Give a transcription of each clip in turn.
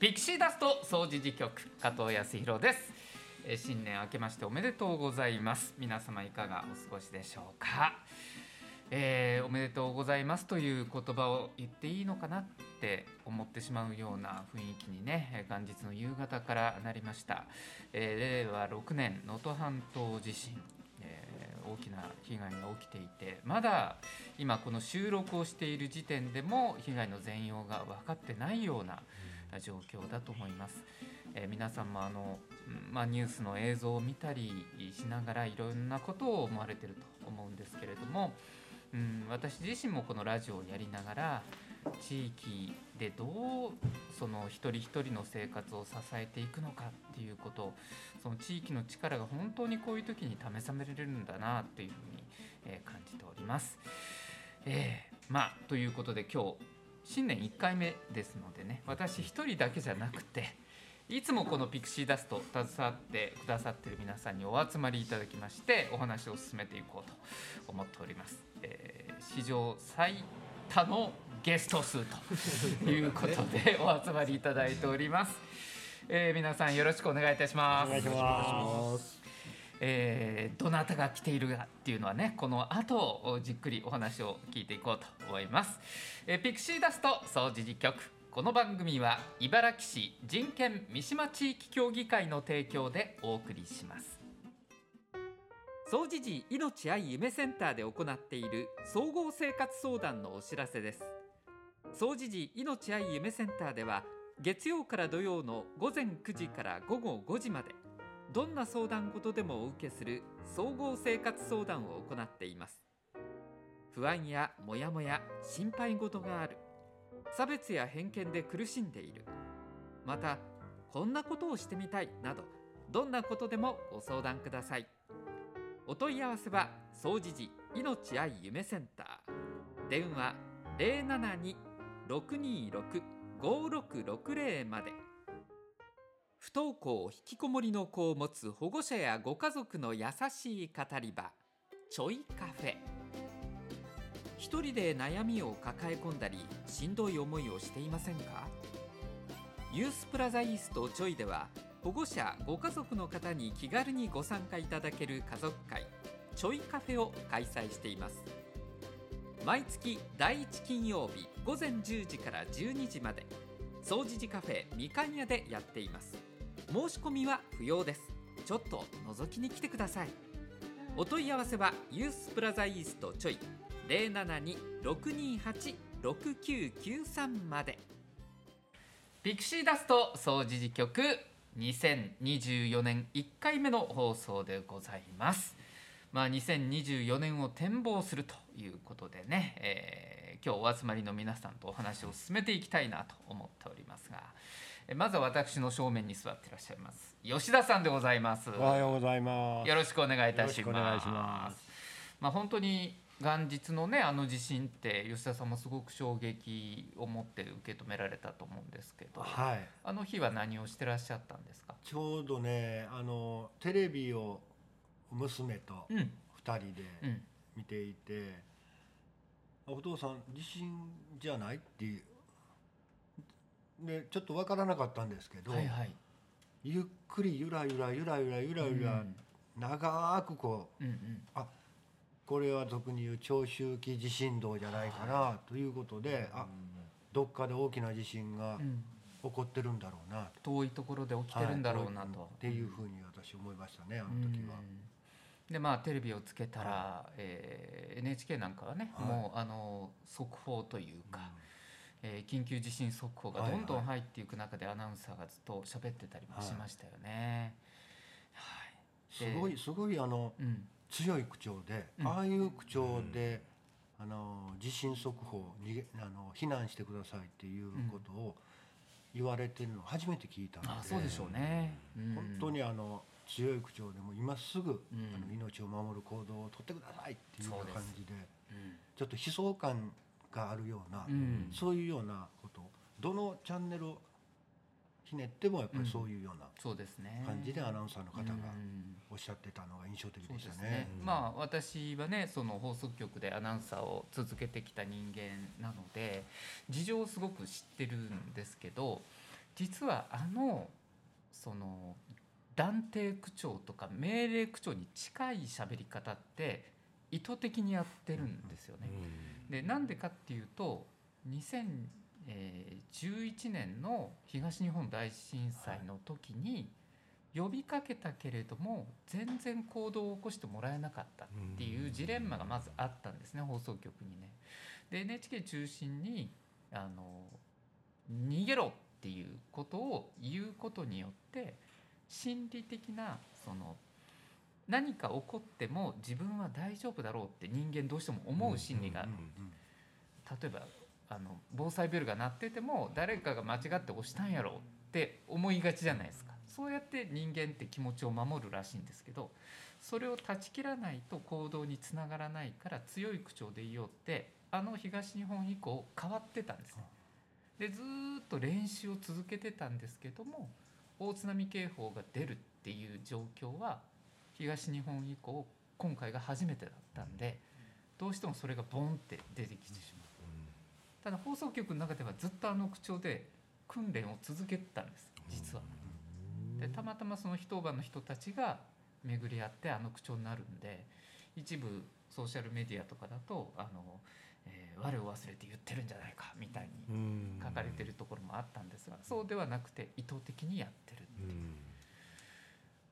ピクシーダスト総除事局加藤康弘です。えー新年明けましておめでとうございます。皆様いかがお過ごしでしょうか、えーおめでとうございますという言葉を言っていいのかなって思ってしまうような雰囲気にねえー元日の夕方からなりました、えー令和6年能登半島地震。えー大きな被害が起きていてまだ今この収録をしている時点でも被害の全容が分かってないような状況だと思います。えー皆さんもあの、まあ、ニュースの映像を見たりしながらいろんなことを思われてると思うんですけれども、うん、私自身もこのラジオをやりながら地域でどうその一人一人の生活を支えていくのかっていうことその地域の力が本当にこういう時に試されるんだなっていうふうに、え感じております。えーまあということで今日新年1回目ですのでね私一人だけじゃなくていつもこのピクシーダスト携わってくださっている皆さんにお集まりいただきましてお話を進めていこうと思っております、えー史上最多のゲスト数ということで お集まりいただいております、えー皆さんよろしくお願いいたします。お願いします。えーどなたが来ているかっていうのはねこの後じっくりお話を聞いていこうと思います、えーピクシーダスト総除事局この番組は茨城市人権三島地域協議会の提供でお送りします。総除時命愛夢センターで行っている総合生活相談のお知らせです。総除時命愛夢センターでは月曜から土曜の午前9時から午後5時までどんな相談事でもお受けする総合生活相談を行っています。不安やモヤモヤ心配事がある。差別や偏見で苦しんでいる。またこんなことをしてみたいなどどんなことでもご相談ください。お問い合わせは総除時命愛夢センター。電話072-626-5660まで。不登校引きこもりの子を持つ保護者やご家族の優しい語り場ちょいカフェ。一人で悩みを抱え込んだりしんどい思いをしていませんか？ユースプラザイーストちょいでは保護者ご家族の方に気軽にご参加いただける家族会ちょいカフェを開催しています。毎月第1金曜日午前10時から12時まで。総除時カフェみかん屋でやっています。申し込みは不要です。ちょっと覗きに来てください。お問い合わせはユースプラザイーストちょい072-628-6993まで。ピクシーダスト総除時局2024年1回目の放送でございます。まあ、2024年を展望するということでね、えー今日お集まりの皆さんとお話を進めていきたいなと思っておりますが、まずは私の正面に座っていらっしゃいます吉田さんでございます。おはようございます。よろしくお願いいたします。よろしくお願いしますまあ本当に元日のねあの地震って吉田さんもすごく衝撃を持って受け止められたと思うんですけど、はい。あの日は何をしてらっしゃったんですか？ちょうどね、あのテレビを娘とうん二人でうん見ていて、お父さん地震じゃない？っていう。でちょっとわからなかったんですけど、はいはい。ゆっくりゆらゆらゆらゆらゆらゆら長くこううんうん。あこれは俗に言う長周期地震動じゃないかなということで、あどっかで大きな地震がうん。起こってるんだろうなと。遠いところで起きてるんだろうなはい。と。っていうふうに私思いましたねあの時は。うんでまあテレビをつけたら、えー NHK なんかはね、はい。もうあの速報というか、えー緊急地震速報がどんどん入っていく中でアナウンサーがずっと喋ってたりもしましたよね。はい。すごいすごいあのうん強い口調で、うんああいう口調で、あの地震速報逃げあの避難してくださいっていうことを言われてるのを初めて聞いたので、あそうでしょうね。うん本当にあの強い口調でも今すぐ、うんあの命を守る行動をとってくださいっていう感じでうんちょっと悲壮感があるような、うんそういうようなことどのチャンネルをひねってもやっぱりそういうような。感じでアナウンサーの方がうんおっしゃってたのが印象的でしたねですね。。まあ私はねその放送局でアナウンサーを続けてきた人間なので事情をすごく知ってるんですけど実はあのその断定口調とか命令口調に近い喋り方って意図的にやってるんですよね。でなんでかっていうと2011年の東日本大震災の時に呼びかけたけれども全然行動を起こしてもらえなかったっていうジレンマがまずあったんですね放送局にね。で NHK 中心にあの逃げろっていうことを言うことによって心理的なその何か起こっても自分は大丈夫だろうって人間どうしても思う心理が例えばあの防災ベルが鳴ってても誰かが間違って押したんやろうって思いがちじゃないですかそうやって人間って気持ちを守るらしいんですけどそれを断ち切らないと行動につながらないから強い口調で言おうってあの東日本以降変わってたんですね。でずっと練習を続けてたんですけども大津波警報が出るっていう状況は東日本以降今回が初めてだったんでどうしてもそれがボンって出てきてしまう。ただ放送局の中ではずっとあの口調で訓練を続けてたんです実は。でたまたまその一晩の人たちが巡り合ってあの口調になるんで一部ソーシャルメディアとかだとあの、えー、我を忘れて言ってるんじゃないかみたいに書かれてるところもあったんですがそうではなくて意図的にやってるっていう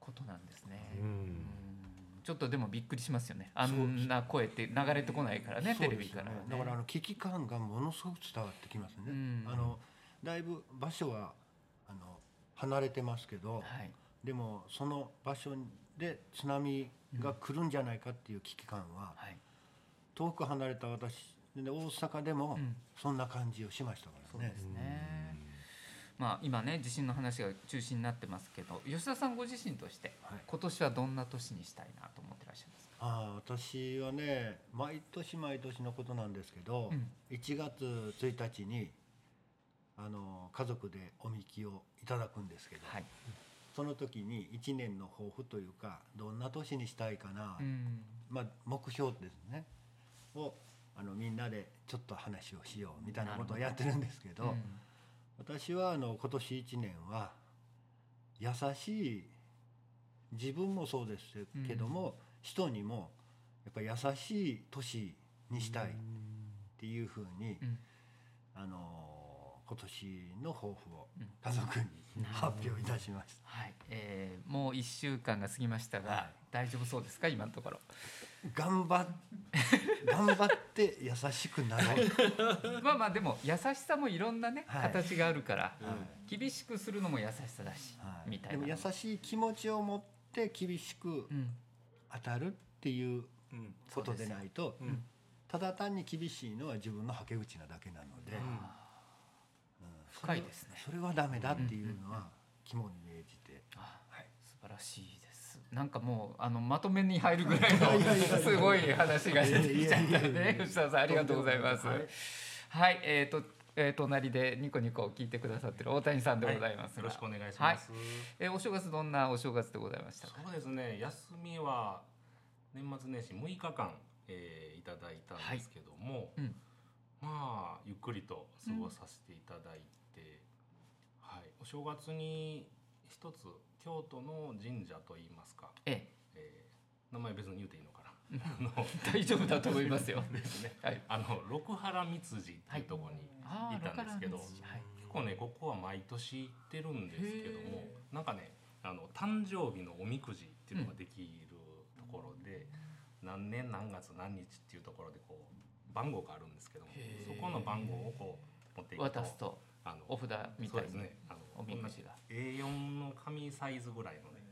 ことなんですね。うん。ちょっとでもびっくりしますよね。あんな声って流れてこないからね、テレビから、ね、だからあの危機感がものすごく伝わってきますね。あのだいぶ場所はあの離れてますけど、はい、でもその場所で津波が来るんじゃないかっていう危機感は、はい、遠く離れた私で大阪でもそんな感じをしましたからね。そうですねまあ、今ね地震の話が中心になってますけど吉田さんご自身として、今年はどんな年にしたいなと思ってらっしゃいますか？あ私はね毎年毎年のことなんですけど、うん、1月1日にあの家族でおみきをいただくんですけど、はい、その時に1年の抱負というかどんな年にしたいかな、うん、まあ、目標ですね。をあのみんなでちょっと話をしようみたいなことをやってるんですけど、うん、私はあの今年1年は優しい自分もそうですけども、うん、人にもやっぱ優しい年にしたいっていうふうに、あの今年の抱負を家族に発表いたしました、はい、えー、もう1週間が過ぎましたが、はい、大丈夫そうですか？今のところ。頑張 頑張って優しくなろう。まあまあでも優しさもいろんなね、はい、形があるから、はい、厳しくするのも優しさだし、はい、みたいな。でも優しい気持ちを持って厳しく当たるっていうことでないと、うん、ただ単に厳しいのは自分のはけ口なだけなので。うん深いですね。それはダメだっていうのは肝に銘じて、はい、素晴らしいです。なんかもうあのまとめに入るぐらいの すごい話が出てきちゃったね。吉田さんありがとうございます。はい、えっ、ー、とえー、隣でニコニコ聞いてくださってる大谷さんでございます、はい、よろしくお願いします、はい、えー、お正月どんなお正月でございましたそうですね。休みは年末年始6日間、えー、いただいたんですけども、はい。うん、まあゆっくりと過ごさせていただいお正月に一つ京都の神社といいますか、ええ。えー、名前別に言うていいのかな。大丈夫だと思いますよ。ですね。はい、あの六原三辻っていうところにいたんですけど、はい、結構ねここは毎年行ってるんですけども、なんかねあの誕生日のおみくじっていうのができるところで、うん、何年何月何日っていうところでこう番号があるんですけども、そこの番号をこう持っていくと。渡すとあのお札みたいに、ね、あのおみくじが。A4 の紙サイズぐらいのね、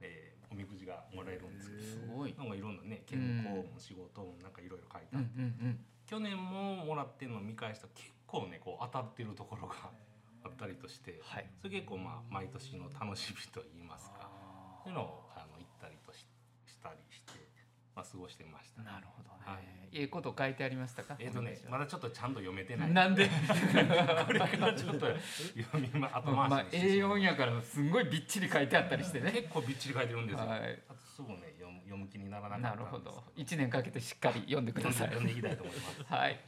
えー、おみくじがもらえるんですけどすごい。なんかいろんなね健康も仕事もなんかいろいろ書いてあって、去年ももらってるのを見返したら結構ねこう当たってるところが あったりとして、はい、それ結構まあ毎年の楽しみといいますかそういうのをあの行ったりとししたりして、まあ、過ごしてました、なるほどね、はいええこと書いてありましたか？えっ、とね、まだちょっとちゃんと読めてない。なんで？これからちょっと読みま、後回しまあ、A4 やから、すごいびっちり書いてあったりしてね。結構びっちり書いてるんですよ。はい、あとすぐね、読読向きにならなかったなるほど。一年かけてしっかり読んでください。読んでいきたいと思います。はい、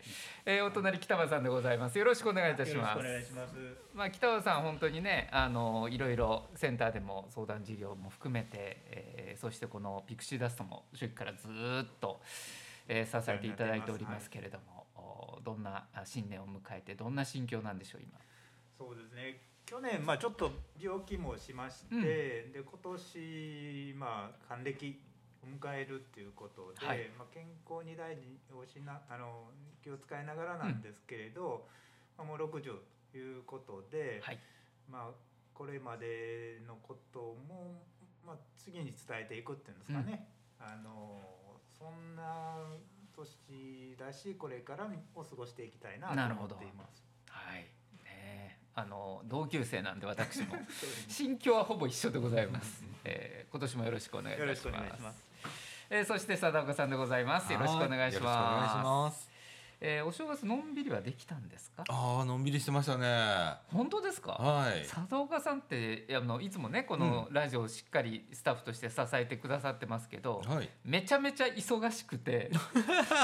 えー、お隣北場さんでございます。よろしくお願いいたします。お願いします。まあ北場さん本当にねあのいろいろセンターでも相談事業も含めて、えー、そしてこのピクシーダストも初期からずっと、えー、支えていただいておりますけれども、はい、どんな新年を迎えてどんな心境なんでしょう今？そうですね。去年、まあ、ちょっと病気もしまして、うん、で今年、まあ、還暦を迎えるっていうことで、はい、まあ、健康に大事をしなあの気を使いながらなんですけれど、うん、まあ、もう60ということで、はい、まあ、これまでのことも、まあ、次に伝えていくっていうんですかね、うん、あのそんな年だしこれからを過ごしていきたいなと思っています。はいあの同級生なんで私も。心境はほぼ一緒でございます、えー、今年もよろしくお願いいたします。えー、そして貞岡さんでございます。よろしくお願いします。えー、お正月のんびりはできたんですか？ああのんびりしてましたね。本当ですか？はい。佐岡さんってあのいつもねこのラジオをしっかりスタッフとして支えてくださってますけど、はい、めちゃめちゃ忙しくて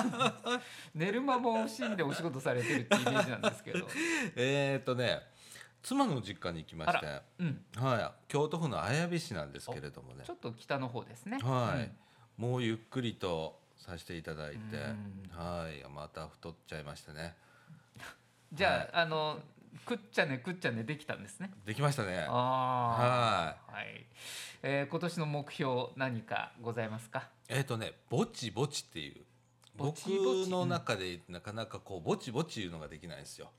寝る間も惜しんでお仕事されてるっていうイメージなんですけど。えっとね妻の実家に行きまして、うん、はい、京都府の綾部市なんですけれどもね。ちょっと北の方ですね。はい、うん、もうゆっくりとさせていただいて、はいまた太っちゃいましたね。じゃあ、はい、あのくっちゃねくっちゃねできたんですね。できましたね。はい、はい。えー、今年の目標何かございますか？えっ、ー、とねぼちぼちっていう。僕の中でなかなかこうぼちぼちいうのができないんですよ。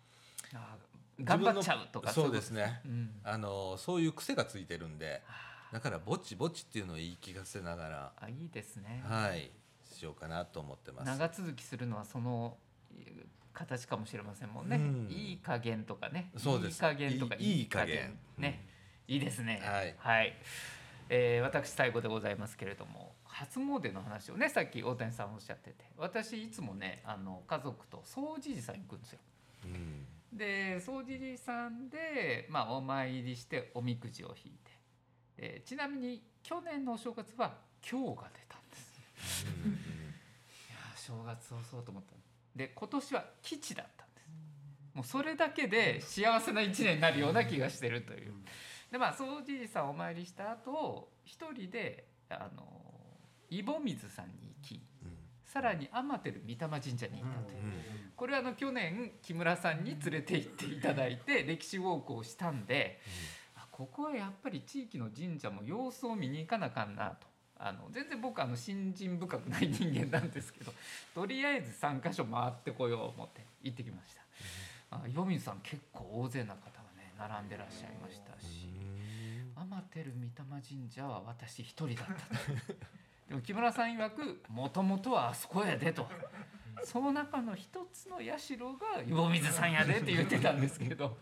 あ頑張っちゃうとかそうですね、うん、あのそういう癖がついてるんでだからぼちぼちっていうのを言い聞かせながらあいいですね。はいしようかなと思ってます。長続きするのはその形かもしれませんもんね、うん、いい加減とかね。そうです。いい加減とかいい加減。ね、うん、いいですね。はい、はい。えー、私最後でございますけれども初詣の話をねさっき大谷さんおっしゃってて私いつもねあの家族と掃除寺さん行くんですよ。うんで掃除寺さんで、まあ、お参りしておみくじを引いて、えー、ちなみに去年のお正月は今日が出たんです。いや正月をそうと思ったで今年は吉だったんです。もうそれだけで幸せな一年になるような気がしてるという。でまあ掃除寺さんお参りした後一人であの井戸水さんに行き、さらに天照御霊神社に行ったという。これはあの去年木村さんに連れて行っていただいて歴史ウォークをしたんで、ここはやっぱり地域の神社も様子を見に行かなあかんなと。あの全然僕あの信心深くない人間なんですけど とりあえず3か所回ってこよう思って行ってきました。あ岩水さん結構大勢な方がね並んでらっしゃいましたし天照御霊神社は私一人だったと。でも木村さん曰くもともとはあそこやでと。その中の一つの社が魚水さんやでって言ってたんですけど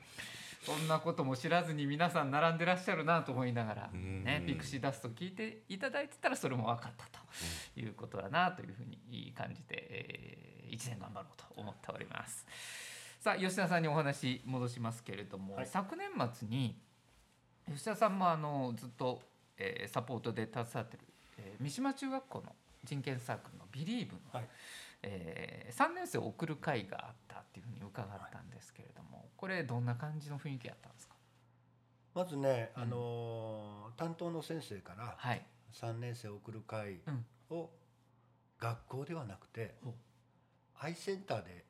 そんなことも知らずに皆さん並んでらっしゃるなと思いながら、ね、ピクシーダスト聞いていただいてたらそれも分かったということだなというふうに感じて、えー、1年頑張ろうと思っております。さあ吉田さんにお話戻しますけれども、はい、昨年末に吉田さんもあのずっと、えー、サポートで携わってる、えー、三島中学校の人権サークルの「ビリーブの、はい。えー、3年生を送る会があったっていうふうに伺ったんですけれども、はい、これどんな感じの雰囲気やったんですか？まずね、うん、あの担当の先生から、はい、3年生を送る会を学校ではなくて、うん、アイセンターで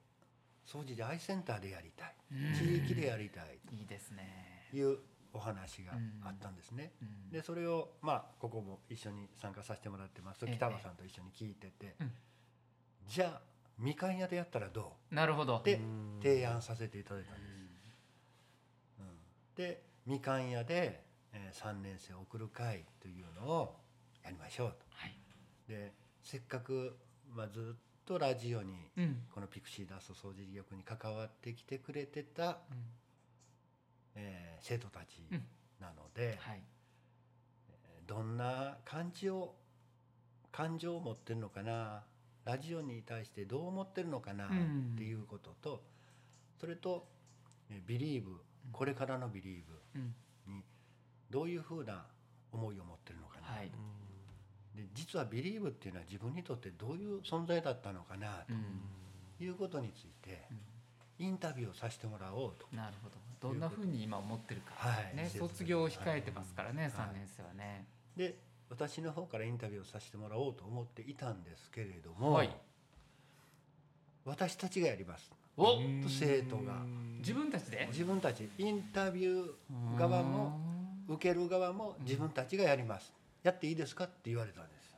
掃除でアイセンターでやりたい。地域でやりたい。いいですね。いうお話があったんですね。うん、でそれをまあここも一緒に参加させてもらってます。北場さんと一緒に聞いてて、じゃあみかん屋でやったらどう？なるほど。で提案させていただいたんです。うん、でみかん屋で、えー、3年生を送る会というのをやりましょうと。はい、でせっかく、まあ、ずっとラジオに、うん、このピクシーダスト掃除力に関わってきてくれてた、うん、えー、生徒たちなので、うんはい、どんな感じを感情を持ってるのかなラジオに対してどう思ってるのかなっていうことと、それと「ビリーブこれからのビリーブにどういうふうな思いを持ってるのかな、はい、で実はビリーブっていうのは自分にとってどういう存在だったのかなということについてインタビューをさせてもらおうと。なるほどどんなふうに今思ってるか、はい。ね、卒業を控えてますからね、はい、3年生はね。で私の方からインタビューをさせてもらおうと思っていたんですけれども、はい、私たちがやります。お生徒が。自分たちで？自分たち。インタビュー側も受ける側も自分たちがやります。やっていいですかって言われたんです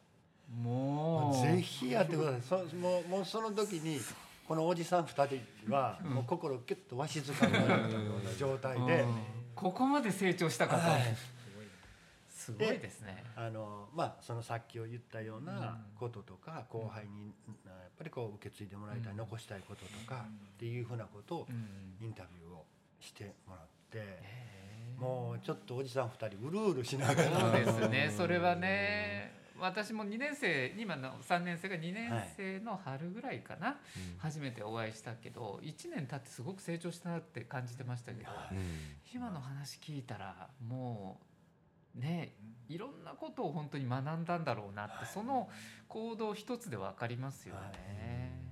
もう。ぜひやってください。そもうもうその時にこのおじさん2人はもう心をキュッとわしづかみになったような状態で、ここまで成長したかと、はい、すごいですね。あのまあそのさっきを言ったようなこととか、後輩にやっぱりこう受け継いでもらいたい、残したいこととかっていうふうなことをインタビューをしてもらって。もうちょっとおじさん2人うるうるしながら。そうですね。それはね私も2年生今の3年生が2年生の春ぐらいかな、はい、初めてお会いしたけど1年経ってすごく成長したなって感じてましたけど、はい、今の話聞いたらもうねいろんなことを本当に学んだんだろうなって、はい、その行動一つで分かりますよね。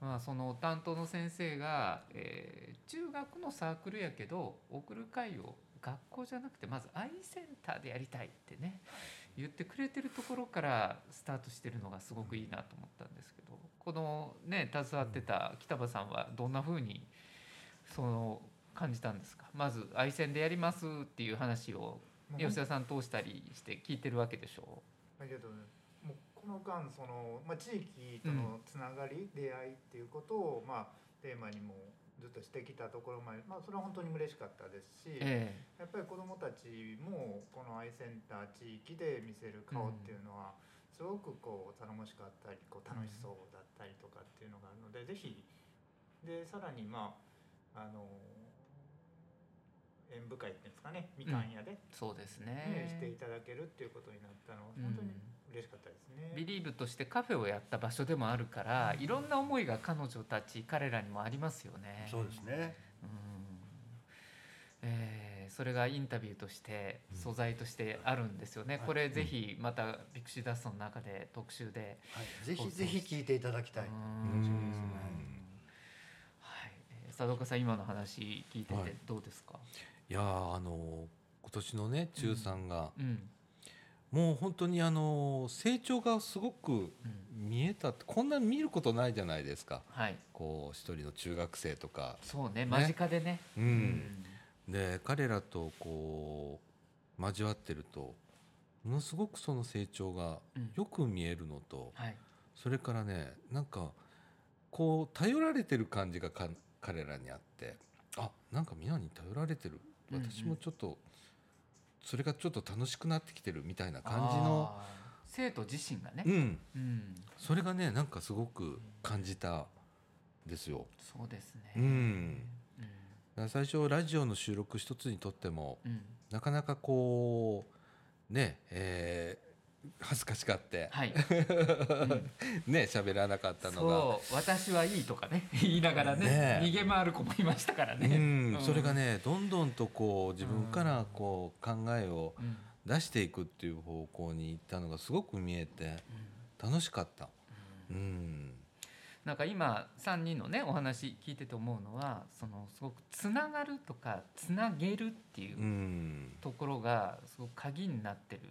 まあ、その担当の先生が、えー、中学のサークルやけど送る会を学校じゃなくてまずアイセンターでやりたいってね言ってくれてるところからスタートしてるのがすごくいいなと思ったんですけどこのね携わってた北場さんはどんなふうにその感じたんですか？まずアイセンでやりますっていう話を吉田さん通したりして聞いてるわけでしょう？だけどこの間その、まあ、地域とのつながり、うん、出会いっていうことを、まあ、テーマにもずっとしてきたところまで、まあ、それは本当に嬉しかったですし、えー、やっぱり子どもたちもこのアイセンター地域で見せる顔っていうのは、すごくこう頼もしかったりこう楽しそうだったりとかっていうのがあるので、是非でさらにまああの演舞会っていうんですかねみかん屋で、うん、そうですね。していただけるっていうことになったのは本当に嬉しかったですね、ビリーブとしてカフェをやった場所でもあるから、いろんな思いが彼女たち彼らにもありますよね。そうですね、うん。えー、それがインタビューとして素材としてあるんですよね、これぜひまたビクシーダストの中で特集で、はい、ぜひぜひ聞いていただきたい。はい、佐藤さん今の話聞いててどうですか、はい、いやあの今年のね中3が、うんうんもう本当にあの成長がすごく見えた、うん、こんな見ることないじゃないですか、はい、こう一人の中学生とか。そうね間近でね、うん、うん、で彼らとこう交わってるとものすごくその成長がよく見えるのと、うんはい、それからねなんかこう頼られてる感じが彼らにあってあなんか皆に頼られてる。私もちょっとそれがちょっと楽しくなってきてるみたいな感じの生徒自身がね、うん、うん、それがねなんかすごく感じたですよ。そうですね、うん。うん、最初ラジオの収録一つにとっても、うん、なかなかこうねえ恥ずかしがって、はい。う ん、ね喋らなかったのが。私はいいとかね 言いながらね、ね、逃げ回る子もいましたからね、うん、それがねどんどんとこう自分からこう考えを出していくっていう方向に行ったのがすごく見えて楽しかった。うん、うん。なんか今3人のねお話聞いてて思うのはそのすごくつながるとかつなげるっていうところがすごく鍵になってる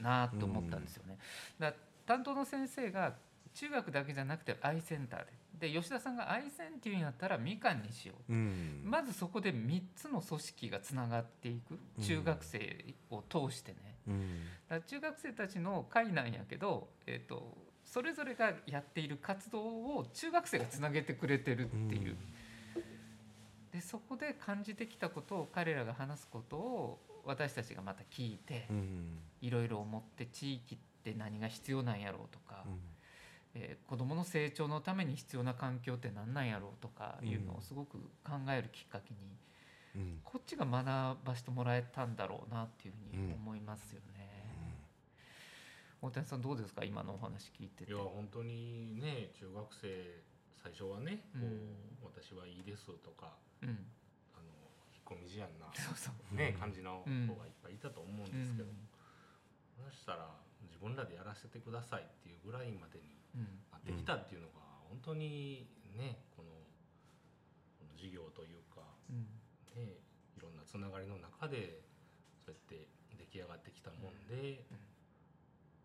なと思ったんですよね。だ担当の先生が中学だけじゃなくてアイセンターで。で吉田さんがアイセンっていうんやったらみかんにしよう、うん、まずそこで3つの組織がつながっていく。中学生を通してね、うん、だ中学生たちの会なんやけど、えーと、それぞれがやっている活動を中学生がつなげてくれてるっていう、うん、でそこで感じてきたことを彼らが話すことを私たちがまた聞いて、いろいろ思って地域って何が必要なんやろうとか、うん。えー、子どもの成長のために必要な環境って何なんやろうとかいうのをすごく考えるきっかけに、うん、こっちが学ばしてもらえたんだろうなっていうふうに思いますよね。うん、大谷さんどうですか？今のお話聞いてて。いや本当にね中学生最初はね、こう私はいいですとか、うん、込み思案な、ね、感じの子がいっぱいいたと思うんですけど、そしたら自分らでやらせてくださいっていうぐらいまでになってきたっていうのが本当にねこのこの事業というか、ね、いろんなつながりの中でそうやって出来上がってきたもんで、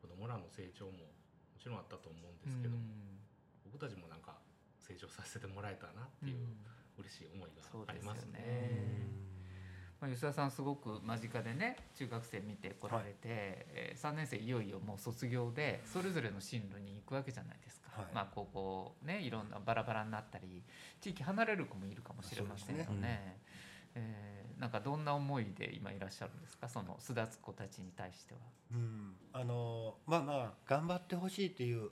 子供らの成長ももちろんあったと思うんですけども、僕たちもなんか成長させてもらえたなっていう嬉しい思いがありますね。まあ、吉田さんすごく間近でね中学生見てこられて、はい、えー、3年生いよいよもう卒業でそれぞれの進路に行くわけじゃないですか、はい、まあ高校ねいろんなバラバラになったり地域離れる子もいるかもしれませんよね。ね。えー、なんかどんな思いで今いらっしゃるんですか？その巣立つ子たちに対しては。うん、あのまあまあ頑張ってほしいという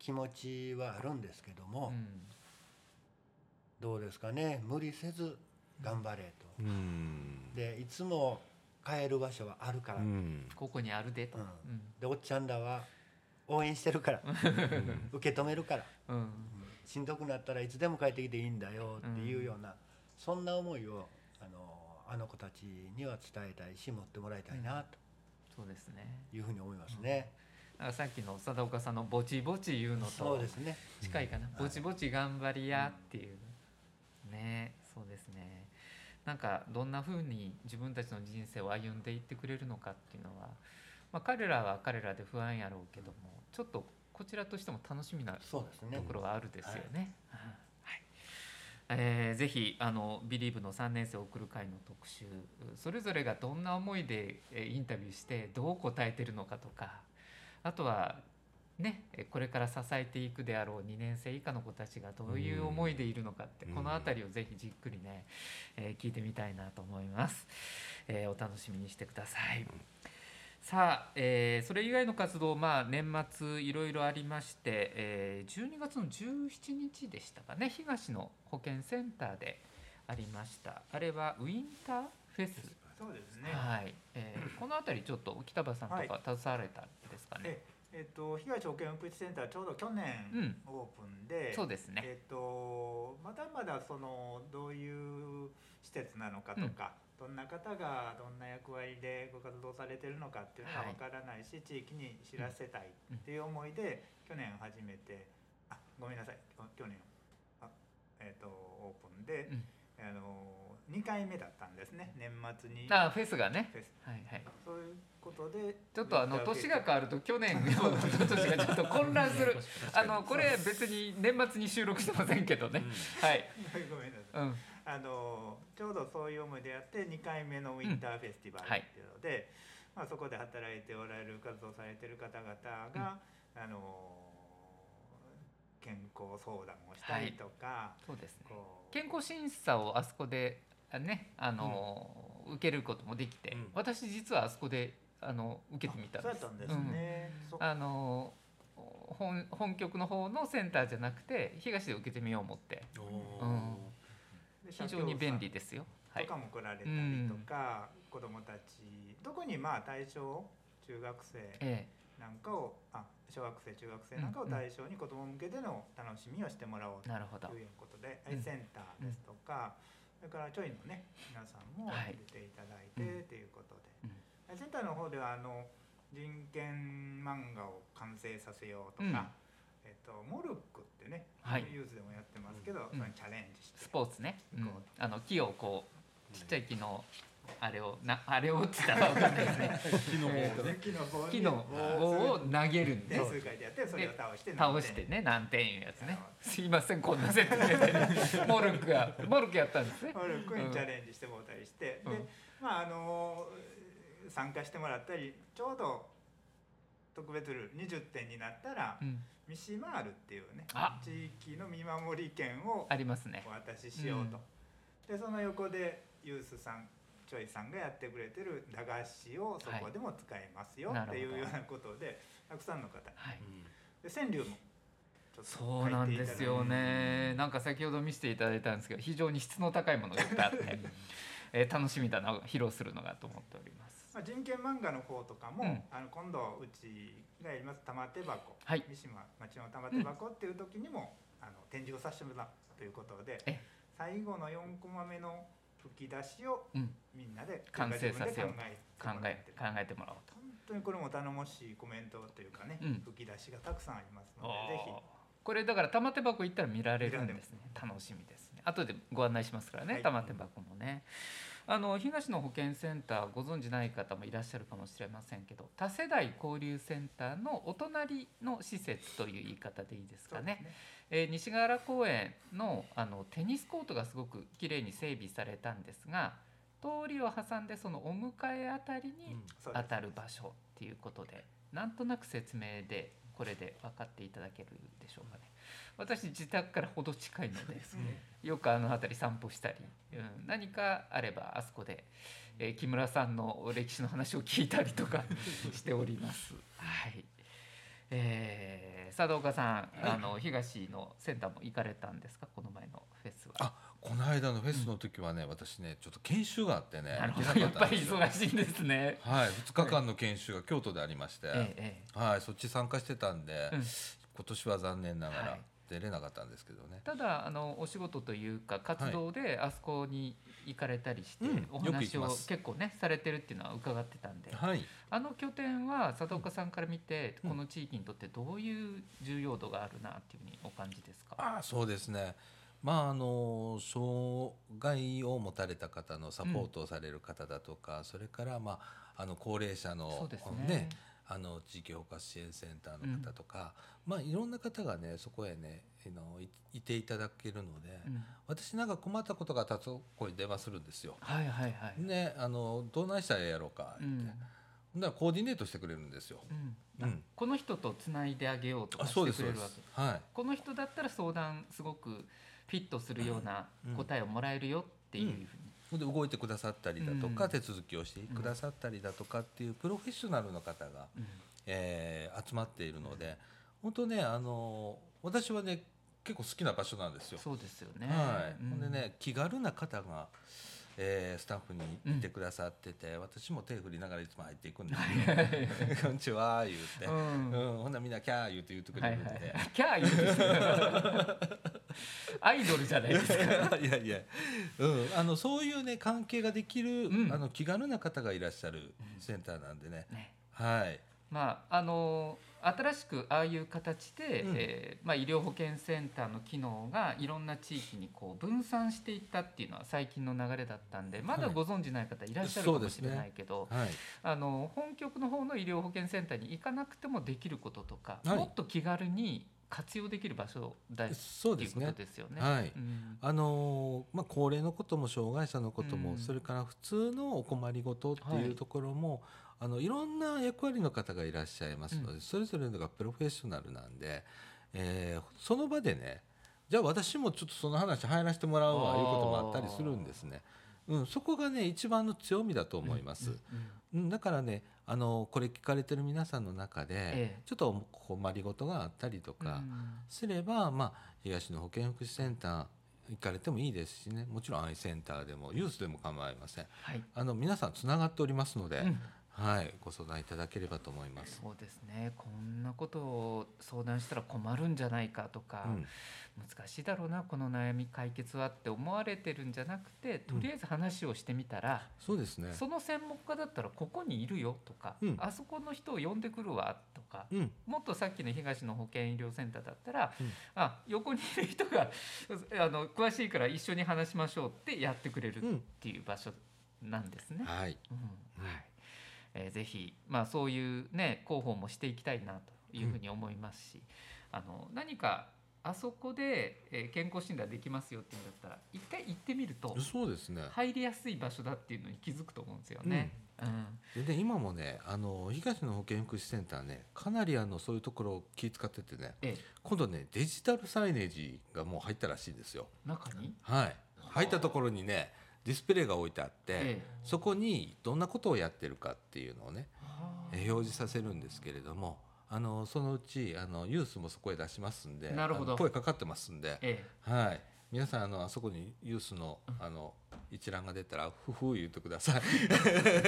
気持ちはあるんですけども、うん、どうですかね。無理せず頑張れと。うん、でいつも帰る場所はあるから、うん、ここにあるでと、でおっちゃんらは応援してるから。受け止めるから、しんどくなったらいつでも帰ってきていいんだよっていうような、そんな思いをあのあの子たちには伝えたいし持ってもらいたいなと、そうですね。いうふうに思いますね。さっきの貞岡さんのぼちぼち言うのと近いかな、ぼちぼち頑張りやっていう、ね。そうですね。なんかどんなふうに自分たちの人生を歩んでいってくれるのかっていうのは、まあ、彼らは彼らで不安やろうけどもちょっとこちらとしても楽しみなところはあるですよね。はい。えー、ぜひあの「ビリーブの3年生を送る会の特集それぞれがどんな思いでインタビューしてどう答えてるのかとかあとはね、これから支えていくであろう2年生以下の子たちがどういう思いでいるのかって、この辺りをぜひじっくりね、えー、聞いてみたいなと思います、えー、お楽しみにしてください、さあ、えー、それ以外の活動、まあ、年末いろいろありまして、えー、12月の17日でしたかね東の保健センターでありました。あれはウィンターフェス？そうですね。はい、えー、この辺りちょっと北場さんとか携わられたんですかね、はいえっと、東保健福祉センターちょうど去年オープンで、うん、そうですね、えっと、まだまだそのどういう施設なのかとか、うん、どんな方がどんな役割でご活動されてるのかっていうのがわからないし、はい、地域に知らせたいっていう思いで、去年初めてあごめんなさい去年あ、えっと、オープンで、あの2回目だったんですね。年末に。あフェスがね。はいはい。そういうことで。ちょっとあの年が変わると去年の 年がちょっと混乱する。あのこれ別に年末に収録してませんけどね、はい。ごめんなさい、うん、あのちょうどそういう思いでやって2回目のウィンターフェスティバルっていうので、うんはい、まあ、そこで働いておられる活動されてる方々が、うん、あの健康相談をしたりとか、はい、そうですね。健康審査をあそこでねあの、受けることもできて、私実はあそこであの受けてみたんです。そうですね。うん、あの本本局の方のセンターじゃなくて東で受けてみよう思って、うん、非常に便利ですよ。とかも来られたりとか、うん、子どもたち特にまあ対象中学生なんかを、ええ、あ小学生中学生なんかを対象に子ども向けでの楽しみをしてもらおうということで、アイセンターですとか、それからちょいのね皆さんも入れていただいてということで。センターの方ではあの人権漫画を完成させようとか、うん、えっと、モルックってね、はい、ユースでもやってますけど、うん、チャレンジしてスポーツね、うん、あの木をこうちっちゃい木のあれをなあれをって言ったら分かんないですね。木の棒ね木の棒を投げるんで数回でやってそれを倒して倒してね何点いうやつね。すいませんこんな説明で。モルックがモルックやったんですね。モルックにチャレンジしてもらったりして、でまああの参加してもらったりちょうど特別ルール20点になったら、うん、ミシマールっていうね地域の見守り券をありますね。お渡ししようと、うん、でその横でユースさんチョイさんがやってくれてる駄菓子をそこでも使えますよ、っていうようなことでたくさんの方、はい、で川柳もそうなんですよね、なんか先ほど見せていただいたんですけど非常に質の高いものがいっぱいあってえー、楽しみだな披露するのがと思っております。まあ、人権漫画の方とかも、うん、あの今度うちがやります玉手箱、はい、三島町の玉手箱っていう時にも、うん、あの展示をさせてもらうということで最後の4コマ目の吹き出しをみんなで、完成させよう。考え考えてもらおうと。当にこれも頼もしいコメントというかね、うん、吹き出しがたくさんありますのでぜひ。これだから玉手箱行ったら見られるんですね。楽しみですね。後でご案内しますからね、はい、玉手箱もね。あの東の保健センターご存じない方もいらっしゃるかもしれませんけど多世代交流センターのお隣の施設という言い方でいいですかね。ねえー、西ヶ原公園のあのテニスコートがすごくきれいに整備されたんですが通りを挟んでそのお迎えあたりに当たる場所っていうことで、うん、なんとなく説明でこれで分かっていただけるでしょうかね。私自宅からほど近いので、よくあの辺り散歩したり、うん、何かあればあそこで、えー、木村さんの歴史の話を聞いたりとか しております。はい。えー、佐藤岡さん、あの東のセンターも行かれたんですか？この前のフェスは。あこの間のフェスの時はね、うん、私ねちょっと研修があってねやっぱり忙しいんですね。はい2日間の研修が京都でありまして、ええ、はいそっち参加してたんで、うん、今年は残念ながら、はい。出れなかったんですけどね。ただあのお仕事というか活動であそこに行かれたりして、お話を結構ねされてるっていうのは伺ってたんで、はい、あの拠点は佐藤岡さんから見て、この地域にとってどういう重要度があるなっていうふうにお感じですか？あそうですね。まああの障害を持たれた方のサポートをされる方だとか、うん、それからまああの高齢者のね。ねあの地域包括支援センターの方とか、うん、まあいろんな方がねそこへねのいていただけるので、うん、私なんか困ったことがたらそこに電話するんですよ。はいはいはい。ねあのどないしたらやろうかって。うんだコーディネートしてくれるんですよ。うん、この人とつないであげようとかしてくれるわけはい、この人だったら相談すごくフィットするような答えをもらえるよっていうふうに。で動いてくださったりだとか、うん、手続きをしてくださったりだとかっていうプロフェッショナルの方が、うん、えー、集まっているので本当ねあの私はね結構好きな場所なんですよ。そうですよね、はい、うん、ほんでね気軽な方がえー、スタッフにいてくださってて、うん、私も手振りながらいつも入っていくんですけど「こんにちは」言うて、うん、うん、ほんならみんな「キャー」言うて言うてくれるんで、はいはい、キャー言うて アイドルじゃないですか。いやいや、うん、あのそういうね関係ができる、うん、あの気軽な方がいらっしゃるセンターなんでね、ね。はいまああの新しくああいう形で、うん、えー、まあ、医療保険センターの機能がいろんな地域にこう分散していったっていうのは最近の流れだったんでまだご存じない方いらっしゃるかもしれないけど、はいね。はい、あの本局の方の医療保険センターに行かなくてもできることとか、はい、もっと気軽に活用できる場所だそうですね。ですよね。はい。うん、あのまあ高齢のことも障害者のことも、うん、それから普通のお困りごとっていうところも、あのいろんな役割の方がいらっしゃいますので、うん、それぞれのがプロフェッショナルなんで、えー、その場でねじゃあ私もちょっとその話入らせてもらうわいうこともあったりするんですね。うん、そこがね一番の強みだと思います。うん、だからねあのこれ聞かれてる皆さんの中で、ええ、ちょっと困りごとがあったりとかすれば、うん、まあ、東の保健福祉センター行かれてもいいですしね。もちろんアイセンターでもユースでも構いません、はい、あの皆さんつながっておりますので、うん、はい、ご相談いただければと思います。そうですね。こんなことを相談したら困るんじゃないかとか、うん、難しいだろうなこの悩み解決はって思われてるんじゃなくて、とりあえず話をしてみたら、うん、そうですね。その専門家だったらここにいるよとか、うん、あそこの人を呼んでくるわとか、もっとさっきの東の保健医療センターだったら、あ横にいる人が あの詳しいから一緒に話しましょうってやってくれるっていう場所なんですね。はい。はい。えー、ぜひ、まあ、そういうね広報もしていきたいなというふうに思いますし、うん、あの何かあそこで、えー、健康診断できますよっていうんだったら一回行ってみるとそうですね。入りやすい場所だっていうのに気づくと思うんですよね。うん、で、ね、今もねあの東の保健福祉センターねかなりあのそういうところを気遣っててね、ええ、今度ねデジタルサイネージがもう入ったらしいんですよ。中に？はい。入ったところにねディスプレイが置いてあって、ええ、そこにどんなことをやってるかっていうのをね表示させるんですけれどもあのそのうちあのユースもそこへ出しますんでなるほど。声かかってますんで、ええ、はい。皆さんあのあそこにユースのあの一覧が出たらふふ言ってください。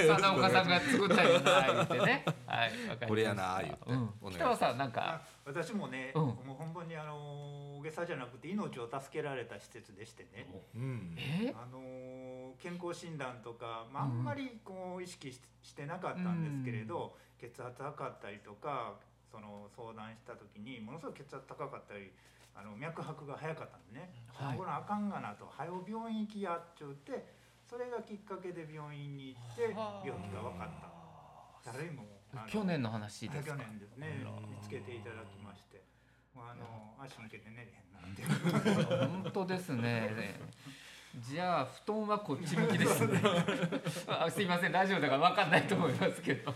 佐岡さんが作ったよな言ってね。はい。これやな言って。うん、北野さんなんか？私もね、うん、もう本当にあの大げさじゃなくて命を助けられた施設でしてね。うん、あの健康診断とか、まあ、あんまりこう意識してなかったんですけれど、うん、血圧測ったりとかその相談した時にものすごく血圧高かったりあの脈拍が速かったん。でね、はい、これあかんがなと「早う病院行きや」って言ってそれがきっかけで病院に行って病気が分かった。誰も去年の話です去年ですね。見つけていただきまして。あの足向けて寝れへんなって。本当ですね じゃあ布団はこっち向きですね。あすいません。ラジオだから分かんないと思いますけど。本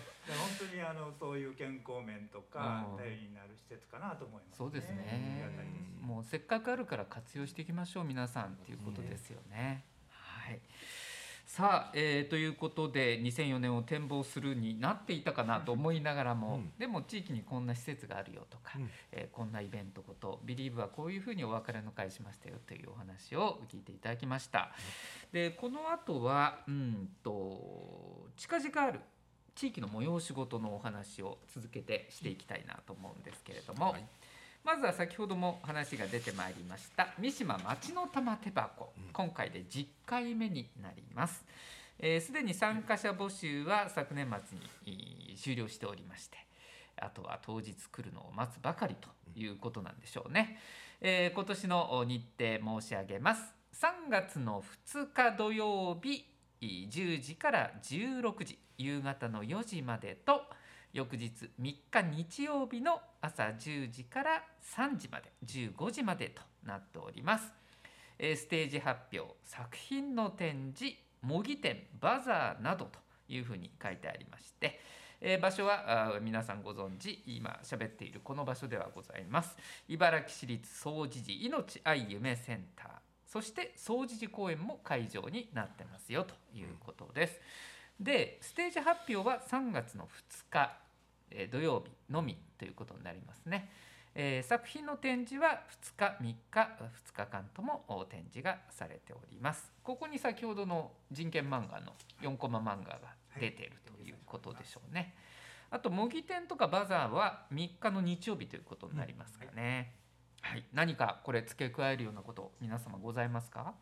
当にあのそういう健康面とか頼りになる施設かなと思います、ね、そうですね。もうせっかくあるから活用していきましょう皆さんっていうことですよね、はいさあ、えー、ということで2004年を展望するになっていたかなと思いながらも、うん、でも地域にこんな施設があるよとか、うん、えー、こんなイベントことビリーブはこういうふうにお別れの会しましたよというお話を聞いていただきました。でこの後はうんと近々ある地域の催し事のお話を続けてしていきたいなと思うんですけれども。はいまずは先ほども話が出てまいりました三島町の玉手箱、今回で10回目になります。すで、えー、に参加者募集は昨年末に終了しておりましてあとは当日来るのを待つばかりということなんでしょうね、えー、今年の日程申し上げます。3月の2日土曜日10時から16時夕方の4時までと翌日3日日曜日の朝10時から3時まで15時までとなっております。ステージ発表作品の展示模擬店バザーなどというふうに書いてありまして、え場所は皆さんご存知今喋っているこの場所ではございます茨城市立総持寺命愛夢センターそして総持寺公園も会場になってますよということです。でステージ発表は3月の2日え土曜日のみということになりますね。えー、作品の展示は2日3日2日間とも展示がされております。ここに先ほどの人権漫画の4コマ漫画が出ているということでしょうね、あと模擬店とかバザーは3日の日曜日ということになりますかね、はい、何かこれ付け加えるようなこと皆様ございますか？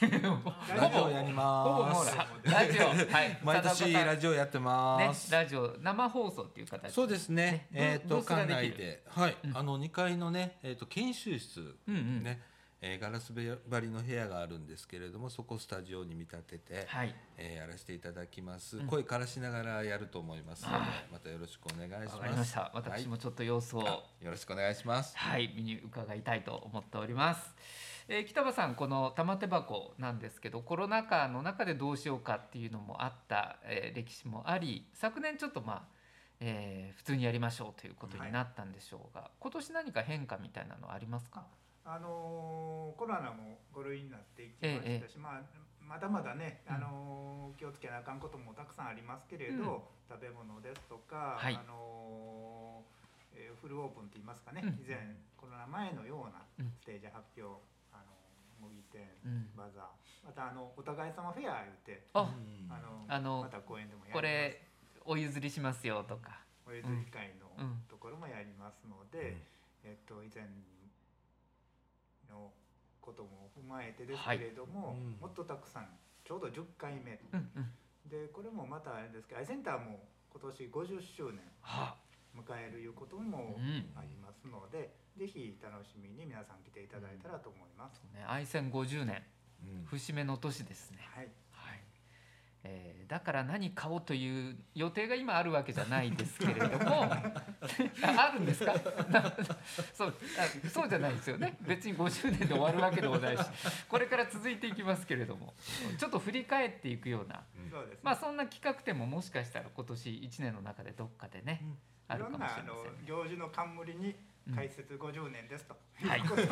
ラジオやります。ラジオ、はい、毎年ラジオやってます。ね、ラジオ生放送っていう形。そうですね。えっ、と館内で、はい、あの二階のね、えっ、と研修室、ね。えー、ガラス張りの部屋があるんですけれどもそこスタジオに見立てて、はい、えー、やらせていただきます、声からしながらやると思いますのでまたよろしくお願いします。私もちょっと様子を、よろしくお願いします。はい。見に伺いたいと思っておりますえー、北場さんこの玉手箱なんですけどコロナ禍の中でどうしようかっていうのもあった、えー、歴史もあり昨年ちょっとまあ、えー、普通にやりましょうということになったんでしょうが、はい、今年何か変化みたいなのありますか？あのー、コロナも5類になっていきましたし、ええ、まあ、まだまだね、あのー、気をつけなあかんこともたくさんありますけれど、うん、食べ物ですとか、はい、あのー、えー、フルオープンといいますかね、うん、以前コロナ前のようなステージ発表、模擬店、バザー。またあのお互い様フェア言って、ああのまた公園でもやります。これお譲りしますよとか。お譲り会のところもやりますので、えっと以前のことも踏まえてですけれども、もっとたくさんちょうど10回目、でこれもまたあれですけどアイセンターも今年50周年迎えるいうこともありますので、ぜひ楽しみに皆さん来ていただいたらと思います。うん、ね、愛戦50年、うん、節目の年ですね。はい。はい。えー、だから何買おうという予定が今あるわけじゃないですけれども あるんですか？そうあそうじゃないですよね別に50年で終わるわけでもないしこれから続いていきますけれどもちょっと振り返っていくような、うん、まあそんな企画展ももしかしたら今年1年の中でどっかでね、うん、あるかもしれません、ね、行事の冠に開設50年ですと、うん、はい。それ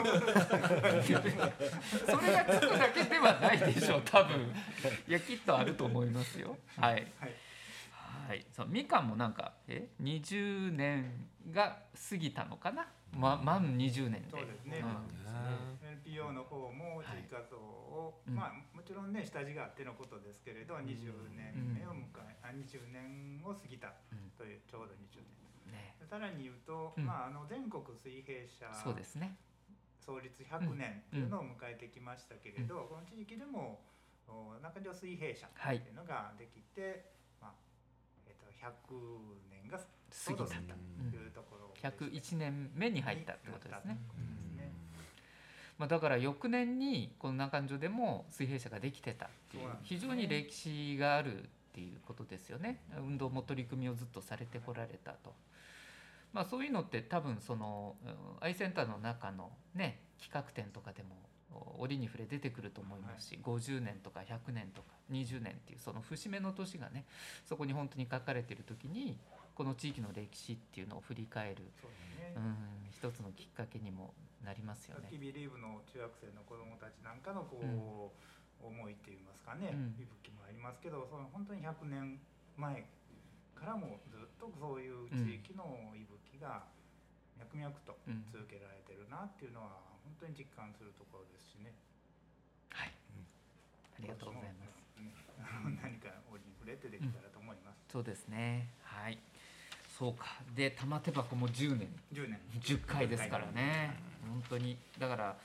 がつくだけではないでしょう多分。いやきっとあると思いますよ。はい、はい。はい、そうみかんもなんかえ20年が過ぎたのかな、ま、満20年で。そうですね、うん、NPO の方も地域活動を、はい、まあもちろんね下地があってのことですけれど、うん、20年目を迎え、うん、20年を過ぎたという、ちょうど20年さらに言うと、うん、まあ、あの全国水平社そうですね。創立100年というのを迎えてきましたけれど、この地域でも中条水平社とい。うのができて、まあえー、と100年が過ぎたというところ、ね、101年目に入ったってことですね。まあ、だから翌年にこの中条でも水平社ができてたっていう非常に歴史があるっていうことですよね。運動も取り組みをずっとされてこられたと。まあ、そういうのって多分そのアイセンターの中のね企画展とかでも折に触れ出てくると思いますし、はい、50年とか100年とか20年っていうその節目の年がねそこに本当に書かれている時にこの地域の歴史っていうのを振り返るう、ね、ん一つのきっかけにもなりますよね。ビリーブの中学生の子どもたちなんかのこう、うん、思いっていいますかね、息吹もありますけどその本当に100年前からもずっとそういう地域の息吹が脈々と続けられてるなっていうのは本当に実感するところですしね。はい、ありがとうございます。何か折に触れてできたらと思います。そうですね。はい。そうか。で玉手箱も10年。10年。10回ですからね。本当にだから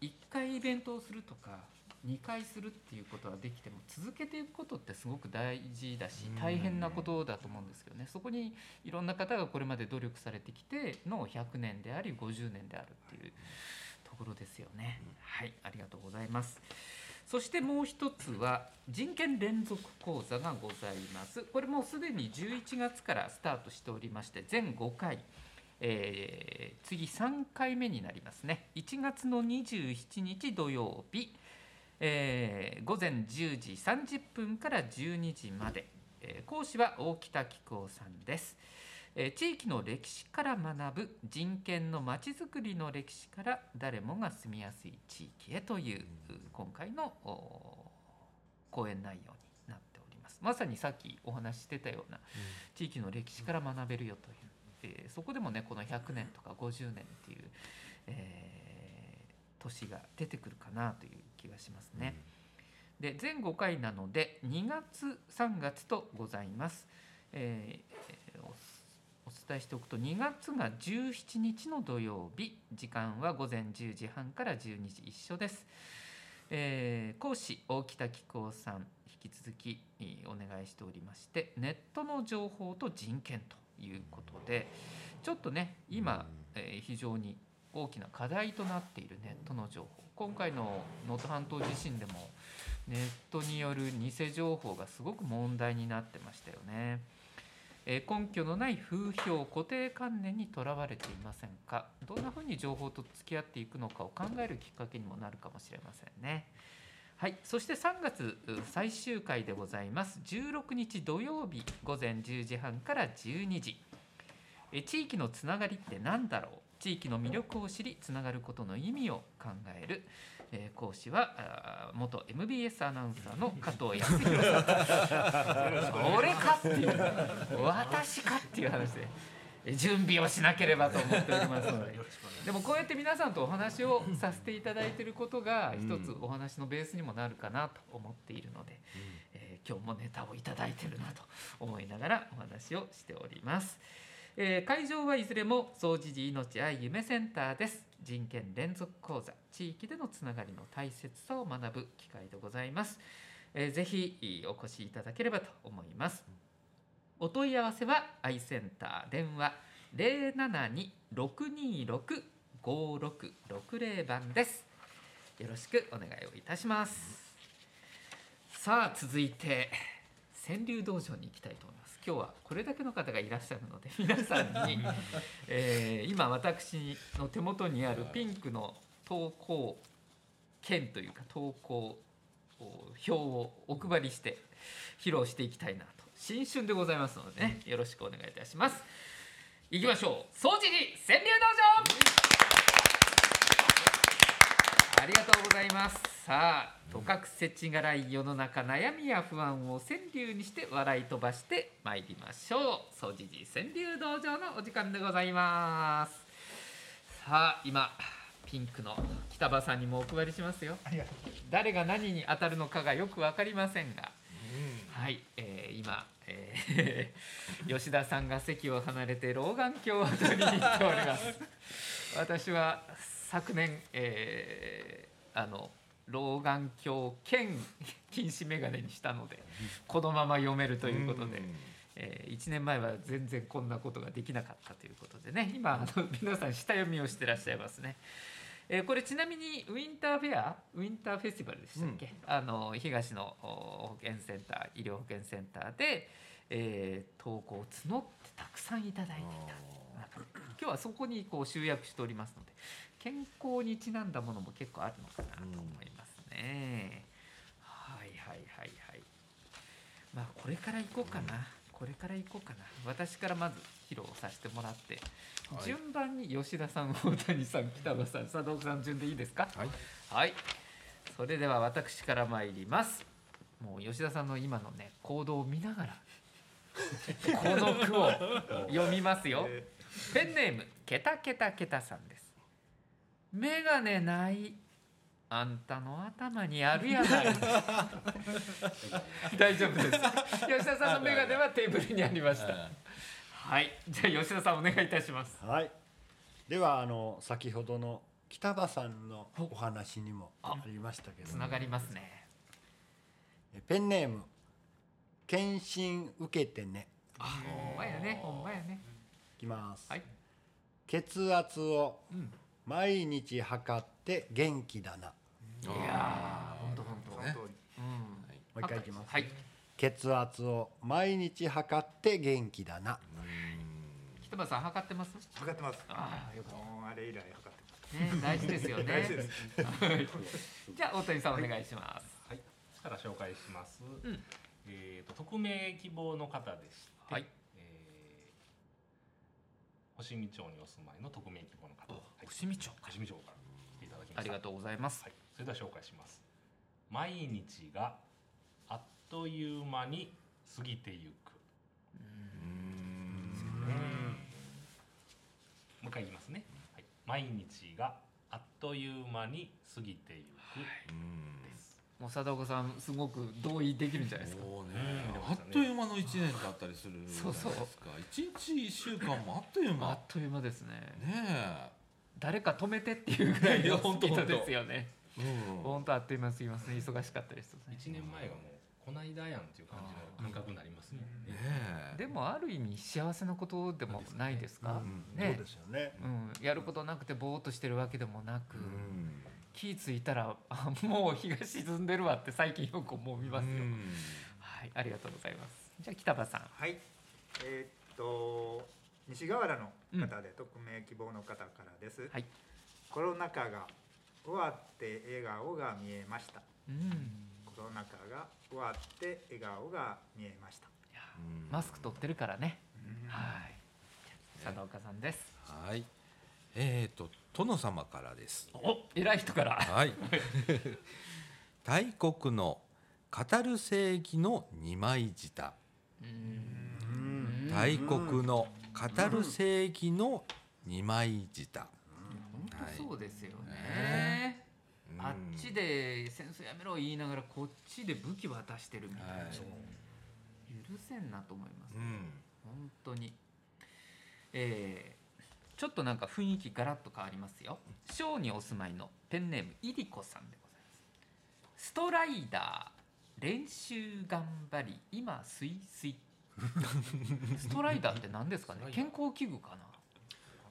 1回イベントをするとか2回するっていうことはできても続けていくことってすごく大事だし大変なことだと思うんですけどねそこにいろんな方がこれまで努力されてきての100年であり50年であるっていうところですよね。はいありがとうございます。そしてもう一つは人権連続講座がございます。これもすでに11月からスタートしておりまして全5回。えー、次3回目になりますね1月の27日土曜日えー、午前10時30分から12時まで、えー、講師は大北紀行さんです、えー、地域の歴史から学ぶ人権のまちづくりの歴史から誰もが住みやすい地域へという今回の講演内容になっております。まさにさっきお話ししてたような地域の歴史から学べるよという、えー、そこでもねこの100年とか50年っていう、えー、年が出てくるかなという気がしますね。で全5回なので2月3月とございます。えー、お伝えしておくと2月が17日の土曜日時間は午前10時半から12時一緒です。えー、講師大北紀行さん引き続きお願いしておりましてネットの情報と人権ということでちょっとね今、えー、非常に大きな課題となっているネットの情報。今回の能登半島地震でもネットによる偽情報がすごく問題になってましたよね。え根拠のない風評固定観念にとらわれていませんか？どんなふうに情報と付き合っていくのかを考えるきっかけにもなるかもしれませんね。はい、そして3月最終回でございます。16日土曜日午前10時半から12時え地域のつながりって何だろう？地域の魅力を知りつながることの意味を考える、えー、講師は元 MBS アナウンサーの加藤康弘さん。俺かっていう私かっていう話で準備をしなければと思っておりますので。でもこうやって皆さんとお話をさせていただいていることが一つお話のベースにもなるかなと思っているので、えー、今日もネタを頂いてるなと思いながらお話をしております。えー、会場はいずれも総持寺命愛夢センターです。人権連続講座。地域でのつながりの大切さを学ぶ機会でございます、えー、ぜひお越しいただければと思います。お問い合わせはアイセンター電話。072-626-5660番です。よろしくお願いをいたします。さあ続いて川柳道場に行きたいと思います。今日はこれだけの方がいらっしゃるので 皆さんに、えー、今私の手元にあるピンクの投稿券というか投稿表をお配りして披露していきたいなと。新春でございますのでねよろしくお願いいたします。いきましょう。総持寺川柳道場ありがとうございます。さあとかくせちがらい世の中悩みや不安を川柳にして笑い飛ばしてまいりましょう。総持寺川柳道場のお時間でございます。さあ今ピンクの北場さんにもお配りしますよ。誰が何に当たるのかがよく分かりませんが、うん、はい、えー、今、えー、吉田さんが席を離れて老眼鏡を取りに行っております。私は昨年、えー、あの老眼鏡兼近視眼鏡にしたのでこのまま読めるということで。えー、1年前は全然こんなことができなかったということでね。今あの皆さん下読みをしてらっしゃいますね。えー、これちなみにウィンターフェアウィンターフェスティバルでしたっけ、うん、あの東の保健センター医療保健センターで、えー、投稿を募ってたくさんいただいていた。今日はそこにこう集約しておりますので健康にちなんだものも結構あるのかなと思いますね。はいはいはいはい。まあこれから行こうかな。これから行こうかな。私からまず披露させてもらって、はい、順番に吉田さん、大谷さん、北場さん、佐藤さん順でいいですか？はい。はい。それでは私から参ります。もう吉田さんの今のね行動を見ながら この句を読みますよ。ペンネームケタケタケタさんです。メガネないあんたの頭にあるやない。大丈夫です。吉田さんのメガネはテーブルにありました。はい。じゃあ吉田さんお願いいたします。はい。ではあの先ほどの北場さんのお話にもありましたけど。つながりますね。ペンネーム検診受けてね。あほんまやね。ほんまやね。いきます、はい、血圧を毎日測って元気だな、いや本当本当ね、うん、もう一回いきます、はい、血圧を毎日測って元気だな。北場さん測ってます？測ってます。ああよかった。あれ以来測ってね、大事ですよね。じゃあ大谷さんお願いします。はい、から紹介します。うん、えっ、と匿名希望の方でして、はい、えー、星見町にお住まいの匿名希望の方、はい、星見町、星見町から来ていただきました。ありがとうございます。はい、それでは紹介します。毎日があっという間に過ぎてゆく。うん。もう一回言いますね。はい、毎日があっという間に過ぎてゆく。はいもう貞岡さんすごく同意できるんじゃないですか。ね、あっという間の一年だったりするそうそう一日一週間もあっという間。あっという間ですね。ね誰か止めてっていうぐらいのスピードですよね。本当あっという間すぎますね。忙しかったです、ね。一年前がもうこないだやんっていう感じの感覚になりますね。ねでもある意味幸せなことでもないですか？ね、そうですよね。うん、やることなくてぼーっとしてるわけでもなく。うん気付いたらあ もう日が沈んでるわって最近よく思いますよ。はいありがとうございます。じゃあ北場さん。はいえー、っと西河原の方で、匿名希望の方からです。はいコロナ禍が終わって笑顔が見えました。うん、コロナ禍が終わって笑顔が見えました。マスク取ってるからね。はい。佐藤岡さんです。はい。えっ、ー、と殿様からです。お偉い人から。はい。大国の語る正義の二枚舌。大国の語る正義の二枚舌。本当そうですよね。あっちで戦争やめろ言いながらこっちで武器渡してるみたいな、はい、許せんなと思います、うん、本当にえー、ちょっとなんか雰囲気ガラッと変わりますよ。小にお住まいのペンネームいりこさんでございます。ストライダー練習頑張り今スイスイ。ストライダーって何ですかね？健康器具かな？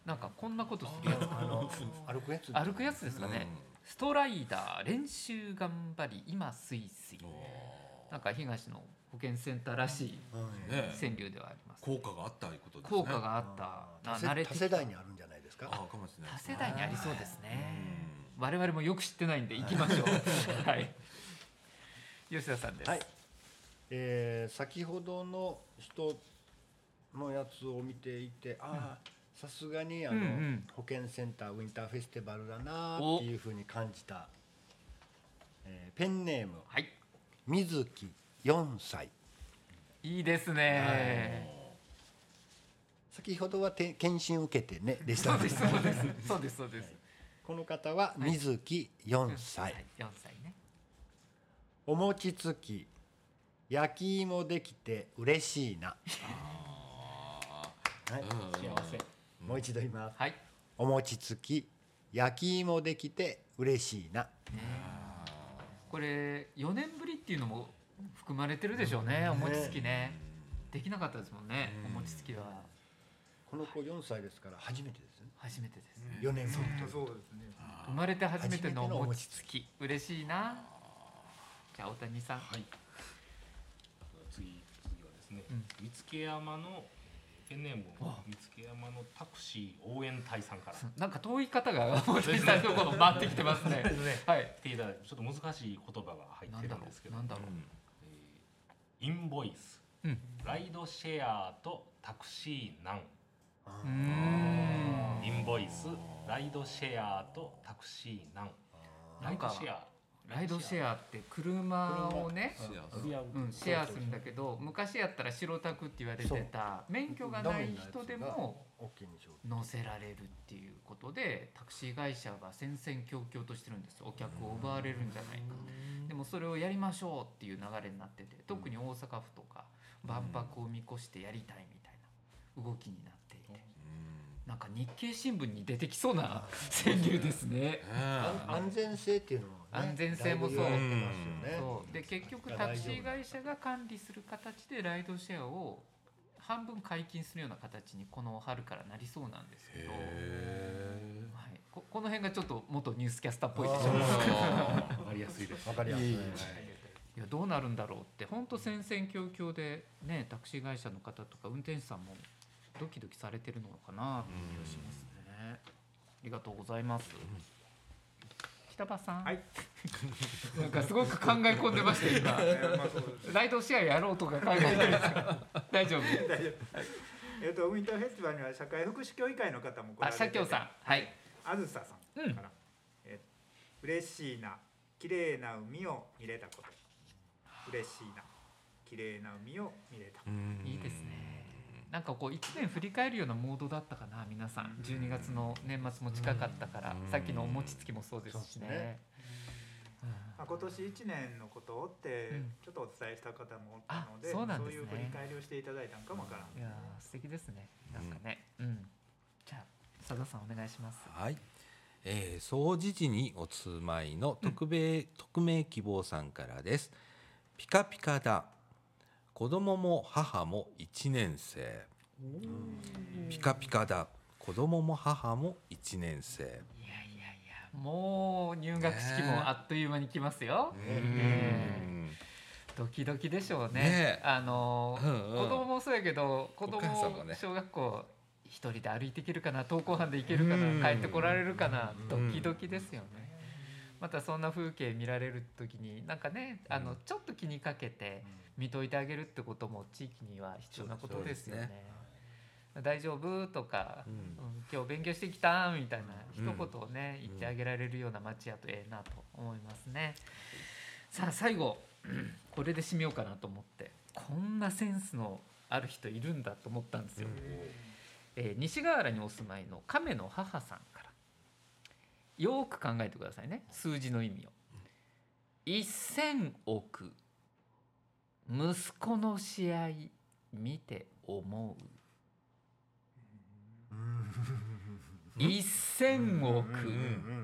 なんかこんなことするやつ。あの歩くやつ。歩くやつですかね、うん、ストライダー練習頑張り今スイスイ。なんか東の保健センターらしい川柳ではあります、効果があったいうことですね。効果があった。慣れ多世代にあるんじゃないですか？あかもしれない多世代にありそうですね。我々もよく知ってないんで行きましょう。はい。吉田さんです、はい。えー、先ほどの人のやつを見ていてああさすがにあの、うんうん、保健センターウィンターフェスティバルだなっていうふうに感じた、えー、ペンネーム、はい、水木4歳。いいですね、先ほどはて検診受けてねでした。そうですそうです。そうですそうです、この方は水木4歳、4歳ね。お餅つき焼き芋できて嬉しいな。はい、幸せ。もう一度言います、はい、お餅つき焼き芋できて嬉しいな、ね、これ4年ぶりっていうのも含まれてるでしょうね、お餅つきね。できなかったですもんね、お餅つきは。この子4歳ですから初めてですね。初めてです、ね、4年ぶりそうですね。生まれて初めてのお餅つき。嬉しいな。じゃあ大谷さん。はい。次次はですね、うん、見附山のペンネーム見附山のタクシー応援隊さんから。なんか遠い方が大谷さんのところ回ってきてますね。はい、ていただちょっと難しい言葉が入ってるんですけど。なんだろう、えー、インボイス、うん、ライドシェアとタクシーナン。インボイスライドシェアとタクシーナン。ライドシェア。ライドシェアって車をねシェアする。んだけど昔やったら白タクって言われてた。免許がない人でも乗せられるっていうことでタクシー会社が戦々恐々としてるんですお客を奪われるんじゃないか。でもそれをやりましょうっていう流れになってて特に大阪府とか万博を見越してやりたいみたいな動きになっていて。なんか日経新聞に出てきそうな 川柳ですね。安全性っていうのも、ね、安全性もそう。そう。で結局タクシー会社が管理する形でライドシェアを半分解禁するような形にこの春からなりそうなんですけど、はい、ここの辺がちょっと元ニュースキャスターっぽいでしょ。わかりやすいです。わかりやすい。いやどうなるんだろうって本当戦々恐々でねタクシー会社の方とか運転手さんもドキドキされてるのかなという気がしますね。ありがとうございます。北場さん、はい、なんかすごく考え込んでました今。ライドシェアやろうとか考えてるんですか？大丈夫。大丈夫。えっとウィンターフェスティバルには社会福祉協議会の方もあ、社協さん、はい。あずささんから、うん、え嬉しいな、綺麗な海を見れたこと。嬉しいな、綺麗な海を見れた。いいですね。なんかこう1年振り返るようなモードだったかな皆さん12月の年末も近かったからさっきのお餅つきもそうですしね。まあ、今年1年のことをってちょっとお伝えした方もおったので,、そうそういう振り返りをしていただいたんかもわからん、いや素敵ですね。なんかね、うん。じゃあ佐田さんお願いします。はい。えー、総持寺にお住まいの特命、うん、匿名希望さんからです。ピカピカだ。子供も母も1年生。ピカピカだ。子供も母も1年生もう入学式もあっという間に来ますよ、ね、ドキドキでしょうね、ね、あの、うんうん、子供もそうやけど子供小学校一人で歩いていけるかな登校班で行けるかな帰ってこられるかなドキドキですよね。またそんな風景見られる時になんかねあのちょっと気にかけて見といてあげるってことも地域には必要なことですよね。大丈夫？とか、うん、今日勉強してきた？みたいな一言をね、言ってあげられるような街やとええなと思いますね。さあ最後 これで締めようかなと思ってこんなセンスのある人いるんだと思ったんですよ。えー、西河原にお住まいの亀の母さんよく考えてくださいね数字の意味を。1,000億息子の試合見て思う。1,000億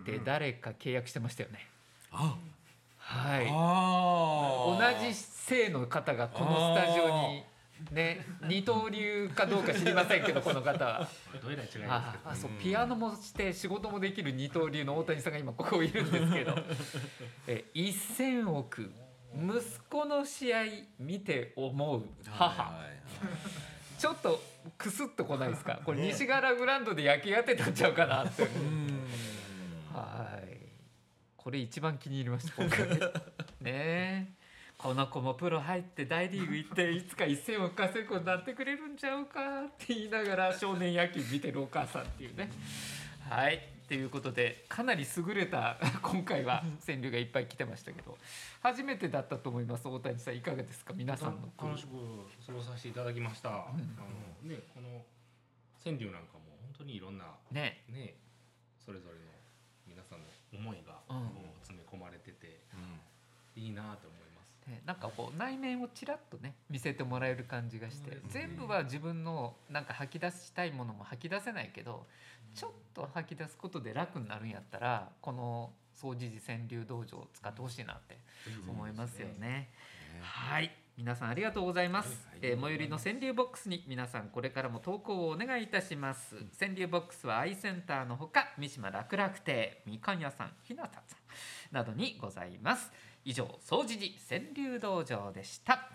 って誰か契約してましたよね。はい。同じ姓の方がこのスタジオにね、二刀流かどうか知りませんけどこの方は。どえらい違いああそうピアノもして仕事もできる二刀流の大谷さんが今ここいるんですけど え1,000億息子の試合見て思う母。ちょっとくすっとこないですか？これ西柄グランドで焼き当てたんちゃうかなって。はいこれ一番気に入りました今回ねえ。この子もプロ入って大リーグ行っていつか一戦を稼ぐ子になってくれるんちゃうかって言いながら少年野球見てるお母さんっていうね。はいということでかなり優れた 今回は川柳がいっぱい来てましたけど初めてだったと思います大谷さんいかがですか？皆さんの楽しく過ごさせていただきました、うん、あのねこの川柳なんかも本当にいろんなね。ねそれぞれの皆さんの思いが、うん、詰め込まれてて、うん、いいなと思います。なんかこう内面をちらっとね見せてもらえる感じがして、全部は自分のなんか吐き出したいものも吐き出せないけどちょっと吐き出すことで楽になるんやったらこの掃除時川柳道場を使ってほしいなって思いますよね。はい。皆さんありがとうございます、はい、えー、最寄りの川柳ボックスに皆さんこれからも投稿をお願いいたします。川柳ボックスはアイセンターのほか三島楽楽亭みかん屋さんひなたさんなどにございます以上総持寺川柳道場でした。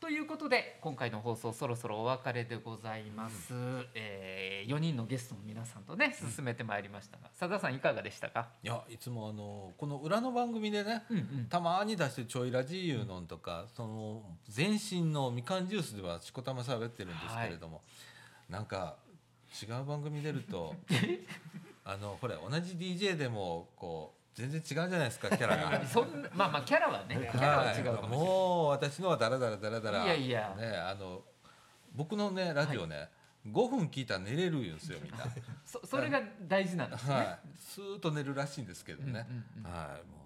ということで今回の放送そろそろお別れでございます、うん、えー、4人のゲストの皆さんとね進めてまいりましたが、さださんいかがでしたか？いやいつもあのこの裏の番組でね、うんうん、たまに出してちょいラジーユのんとか、その前身のみかんジュースではしこたま喋ってるんですけれども、はい、なんか違う番組出ると あのこれ同じ DJ でもこう全然違うじゃないですかキャラが。そんまあまあキャラはねキャラは違うかもう私のはダラダラダラダラいやいや。ねあの僕のねラジオね、はい。5分聞いたら寝れるんですよみんな。そそれが大事なんですね、はい、スーッと寝るらしいんですけどね、うんうんうん、はいも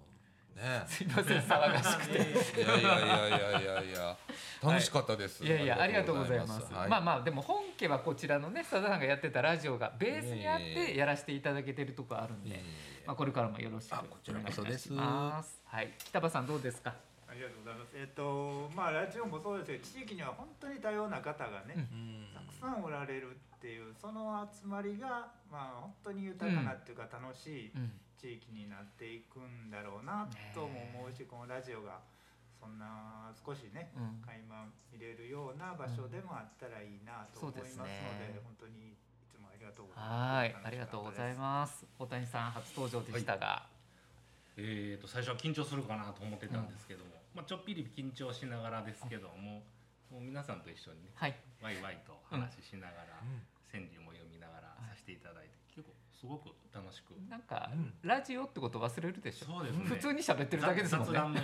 うね。すいません騒がしくて。いやいやいやいやいやいや。楽しかったです、はい、いやいやありがとうございます、はい、まあまあでも本家はこちらのね佐田さんがやってたラジオがベースにあってやらせていただけてるとこあるんで、まあ、これからもよろしくお願いします。はい、北場さんどうですか？ありがとうございます。えっ、とまあラジオもそうですけど地域には本当に多様な方がね、うん、たくさんおられるっていうその集まりがまあ本当に豊かなっていうか楽しい地域になっていくんだろうなとも思うし、このラジオがそんな少しね、垣間見れるような場所でもあったらいいなと思いますので、本当にりがとう。はい、ありがとうございます。大谷さん初登場でしたが、はい、えっ、ー、と最初は緊張するかなと思ってたんですけども、うん、まあちょっぴり緊張しながらですけども、もう皆さんと一緒にね、はい、ワイワイと話しながら、うん、川柳も読みながらさせていただいて、結構すごく楽しく。なんか、うん、ラジオってこと忘れるでしょ。そうですね。普通に喋ってるだけですもんね。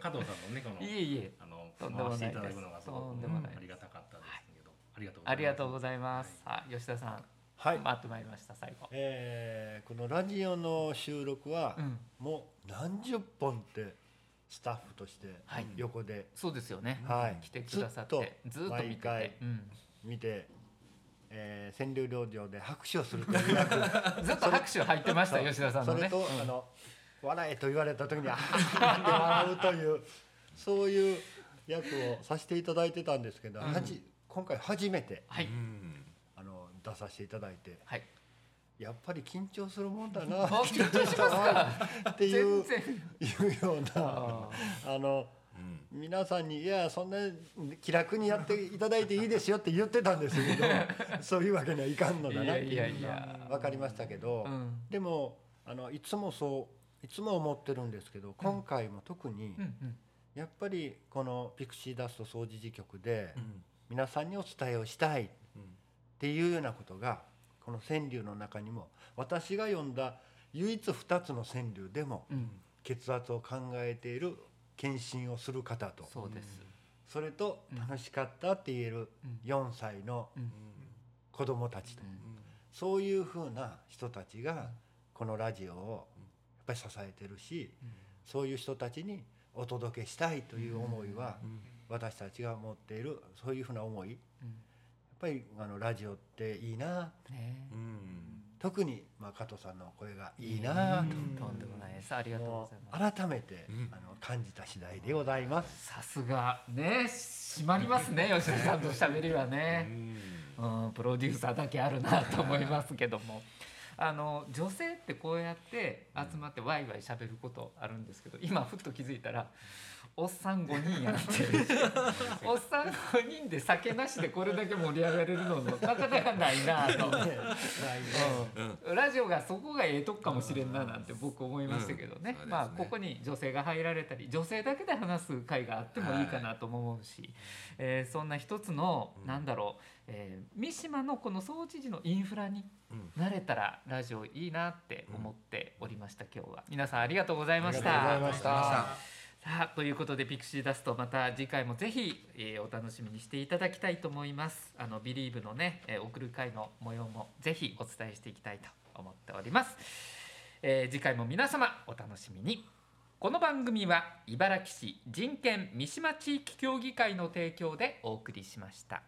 加藤さんのねこの いえいえあの回していただくのがすごくありがたかったです。ありがとうございます。はい、吉田さん。はい。回ってまいりました。最後。えー、このラジオの収録は、もう何十本ってスタッフとして横で、そうですよね。はい。来てくださって、ずっと毎回見て。えー、川柳道場で拍手をするという ずっと拍手入ってました吉田さんのね。それと、あの笑えと言われた時にああって笑うというそういう役をさせていただいてたんですけど、うん、今回初めて、はい、あの出させていただいて、はい、やっぱり緊張するもんだな っていういうようなあの、うん、皆さんに「いやそんな気楽にやっていただいていいですよ」って言ってたんですけど そういうわけにはいかんのだなっていうのが分かりましたけど、うん、でもあのいつもそういつも思ってるんですけど今回も特に、やっぱりこのピクシーダスト総持事局で、うん皆さんにお伝えをしたい。っていうようなことがこの川柳の中にも私が読んだ唯一2つの川柳でも血圧を考えている検診をする方と。そうです。それと楽しかったって言える4歳の子供たちと。そういうふうな人たちがこのラジオをやっぱり支えてるしそういう人たちにお届けしたいという思いは私たちが持っているそういうふうな思い、うん、やっぱりあのラジオっていいな、ね、うん、特に、まあ、加藤さんの声がいいな。と、とんでもないです。ありがとうございます。改めて、あの感じた次第でございます。さすが。ね。締まりますね。吉田さんと喋りはね、うん、プロデューサーだけあるなと思いますけども。あの女性ってこうやって集まってワイワイしゃべることあるんですけど今ふっと気づいたらおっさん5人やって おっさん5人で酒なしでこれだけ盛り上がれるのなかなかないなと。思って、うん、ラジオがそこがええとこかもしれんななんて僕思いましたけどね。うん、まあここに女性が入られたり女性だけで話す会があってもいいかなと思うし、はい、えー、そんな一つの、うん、なんだろう、えー、三島のこの総知事のインフラになれたらラジオいいなって思っておりました今日は。皆さんありがとうございました。ありがとうございました。さあということでピクシーダストまた次回もぜひ、えー、お楽しみにしていただきたいと思います。あのビリーブのね、えー、送る会の模様もぜひお伝えしていきたいと思っております、えー、次回も皆様お楽しみに。この番組は茨城市人権三島地域協議会の提供でお送りしました。